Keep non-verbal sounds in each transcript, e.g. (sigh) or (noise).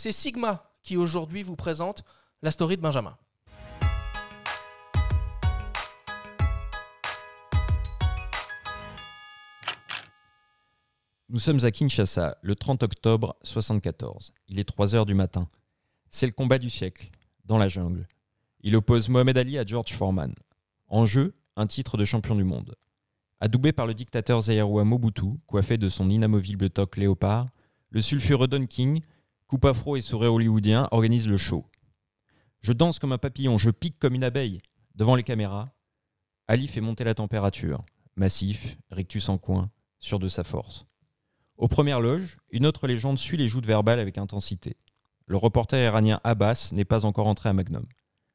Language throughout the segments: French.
C'est Sigma qui aujourd'hui vous présente la story de Benjamin. Nous sommes à Kinshasa, le 30 octobre 74. Il est 3 heures du matin. C'est le combat du siècle, dans la jungle. Il oppose Mohamed Ali à George Foreman. En jeu, un titre de champion du monde. Adoubé par le dictateur Zaïroua Mobutu, coiffé de son inamovible toque léopard, le sulfureux Don King, coupe afro et sourire hollywoodien, organise le show. Je danse comme un papillon, je pique comme une abeille. Devant les caméras, Ali fait monter la température. Massif, rictus en coin, sûr de sa force. Aux premières loges, une autre légende suit les joutes verbales avec intensité. Le reporter iranien Abbas n'est pas encore entré à Magnum.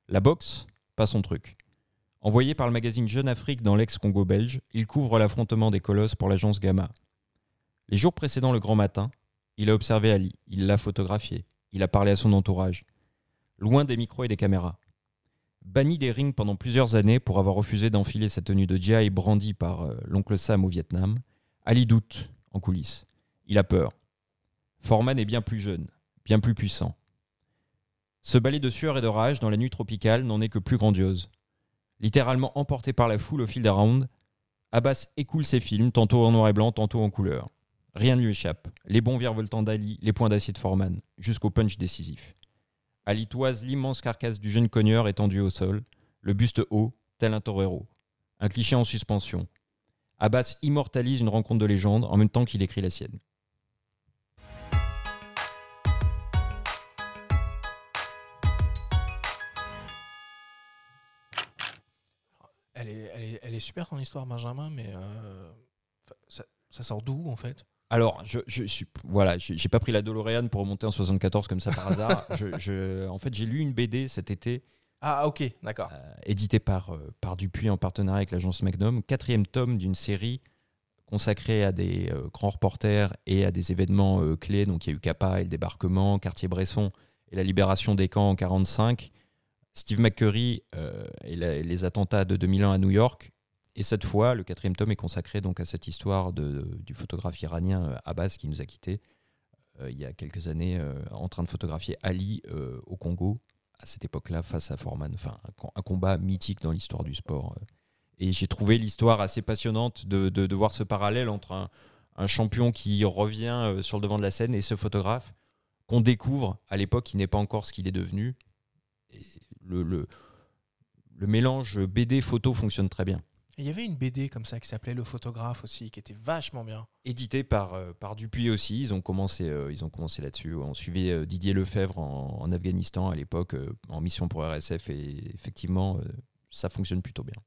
La boxe, pas son truc. Envoyé par le magazine Jeune Afrique dans l'ex-Congo belge, il couvre l'affrontement des colosses pour l'agence Gamma. Les jours précédents le grand matin, il a observé Ali, il l'a photographié, il a parlé à son entourage. Loin des micros et des caméras. Banni des rings pendant plusieurs années pour avoir refusé d'enfiler sa tenue de GI brandie par euh, l'oncle Sam au Vietnam, Ali doute en coulisses. Il a peur. Foreman est bien plus jeune, bien plus puissant. Ce balai de sueur et de rage dans la nuit tropicale n'en est que plus grandiose. Littéralement emporté par la foule au fil des rounds, Abbas écoule ses films, tantôt en noir et blanc, tantôt en couleur. Rien ne lui échappe. Les bons virevoltants d'Ali, les points d'acier de Foreman, jusqu'au punch décisif. Ali toise l'immense carcasse du jeune cogneur étendu au sol, le buste haut, tel un torero. Un cliché en suspension. Abbas immortalise une rencontre de légende en même temps qu'il écrit la sienne. Elle est, super ton histoire, Benjamin, mais euh, ça sort d'où en fait? Alors, je, je suis voilà, j'ai pas pris la DeLorean pour remonter en 74 comme ça par hasard. (laughs) Je- je- en fait, j'ai lu une BD cet été, Ah, ok, d'accord. euh, éditée par euh, par Dupuis en partenariat avec l'agence Magnum, quatrième tome d'une série consacrée à des euh, grands reporters et à des événements clés. Donc, il y a eu Capa et le débarquement, Cartier-Bresson et la libération des camps en 45. Steve McCurry et, la- et les attentats de 2001 à New York. Et cette fois, le quatrième tome est consacré donc à cette histoire de, du photographe iranien euh, Abbas qui nous a quittés euh, il y a quelques années euh, en train de photographier Ali au Congo à cette époque-là face à Foreman. Enfin, un, com- un combat mythique dans l'histoire du sport. Et j'ai trouvé l'histoire assez passionnante de, de- voir ce parallèle entre un, un champion qui revient sur le devant de la scène et ce photographe qu'on découvre à l'époque qui n'est pas encore ce qu'il est devenu. Le, le, le mélange BD-photo fonctionne très bien. Il y avait une BD comme ça qui s'appelait Le photographe aussi, qui était vachement bien. édité par, euh, Dupuis aussi. Ils ont commencé, euh, ils ont commencé là-dessus. On suivait euh, Didier Lefebvre en, Afghanistan à l'époque, en mission pour RSF, et effectivement, ça fonctionne plutôt bien.